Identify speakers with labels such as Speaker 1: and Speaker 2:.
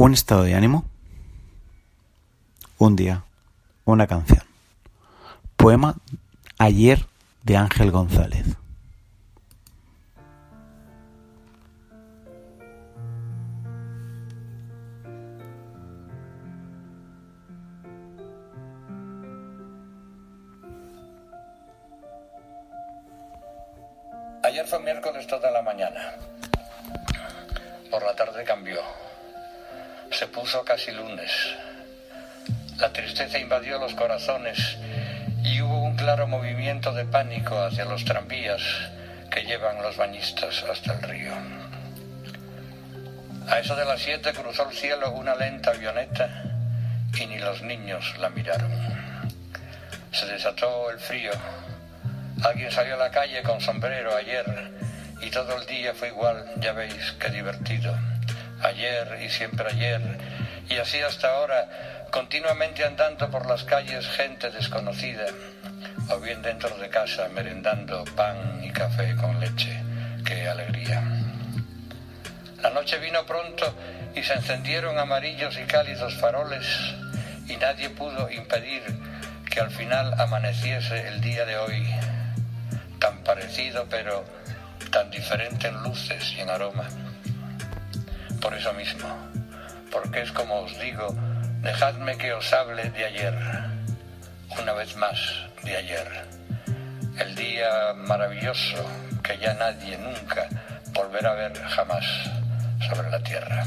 Speaker 1: Un estado de ánimo. Un día. Una canción. Poema Ayer de Ángel González.
Speaker 2: Ayer fue miércoles toda la mañana. Por la tarde cambió. Se puso casi lunes. La tristeza invadió los corazones y hubo un claro movimiento de pánico hacia los tranvías que llevan los bañistas hasta el río. A eso de las siete cruzó el cielo una lenta avioneta y ni los niños la miraron. Se desató el frío. Alguien salió a la calle con sombrero ayer y todo el día fue igual, ya veis, qué divertido. Ayer y siempre ayer y así hasta ahora, continuamente andando por las calles gente desconocida o bien dentro de casa merendando pan y café con leche. Qué alegría. La noche vino pronto y se encendieron amarillos y cálidos faroles y nadie pudo impedir que al final amaneciese el día de hoy, tan parecido pero tan diferente en luces y en aroma. Por eso mismo, porque es como os digo, dejadme que os hable de ayer, una vez más de ayer, el día maravilloso que ya nadie nunca volverá a ver jamás sobre la tierra.